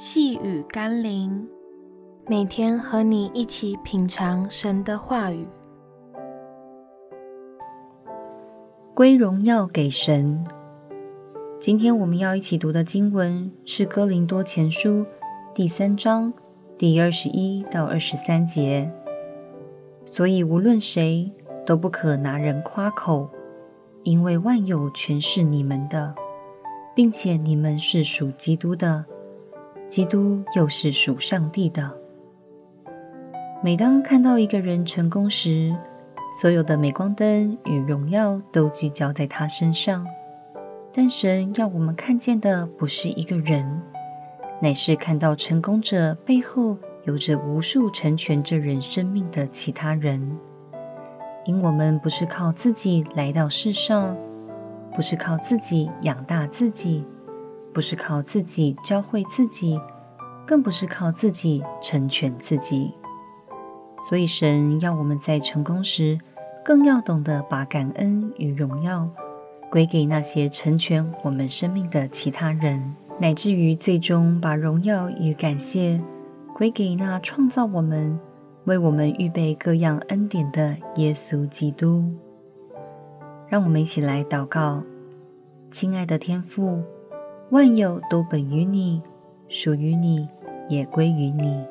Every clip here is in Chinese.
细雨甘霖，每天和你一起品尝神的话语，归荣耀给神。今天我们要一起读的经文是《哥林多前书》第三章第二十一到二十三节。所以无论谁都不可拿人夸口，因为万有全是你们的，并且你们是属基督的。基督又是属上帝的。每当看到一个人成功时，所有的镁光灯与荣耀都聚焦在他身上。但神要我们看见的不是一个人，乃是看到成功者背后有着无数成全这人生命的其他人。因我们不是靠自己来到世上，不是靠自己养大自己。不是靠自己教会自己，更不是靠自己成全自己。所以，神要我们在成功时，更要懂得把感恩与荣耀归给那些成全我们生命的其他人，乃至于最终把荣耀与感谢归给那创造我们、为我们预备各样恩典的耶稣基督。让我们一起来祷告，亲爱的天父。万有都本于你，属于你，也归于你。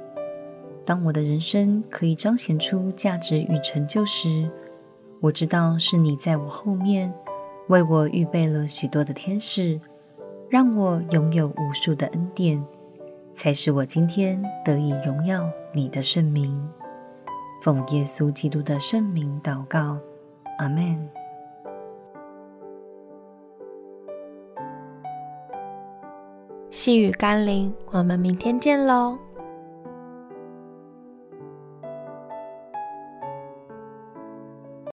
当我的人生可以彰显出价值与成就时，我知道是你在我后面为我预备了许多的天使，让我拥有无数的恩典，才使我今天得以荣耀你的圣名。奉耶稣基督的圣名祷告，阿门。细雨甘霖，我们明天见喽。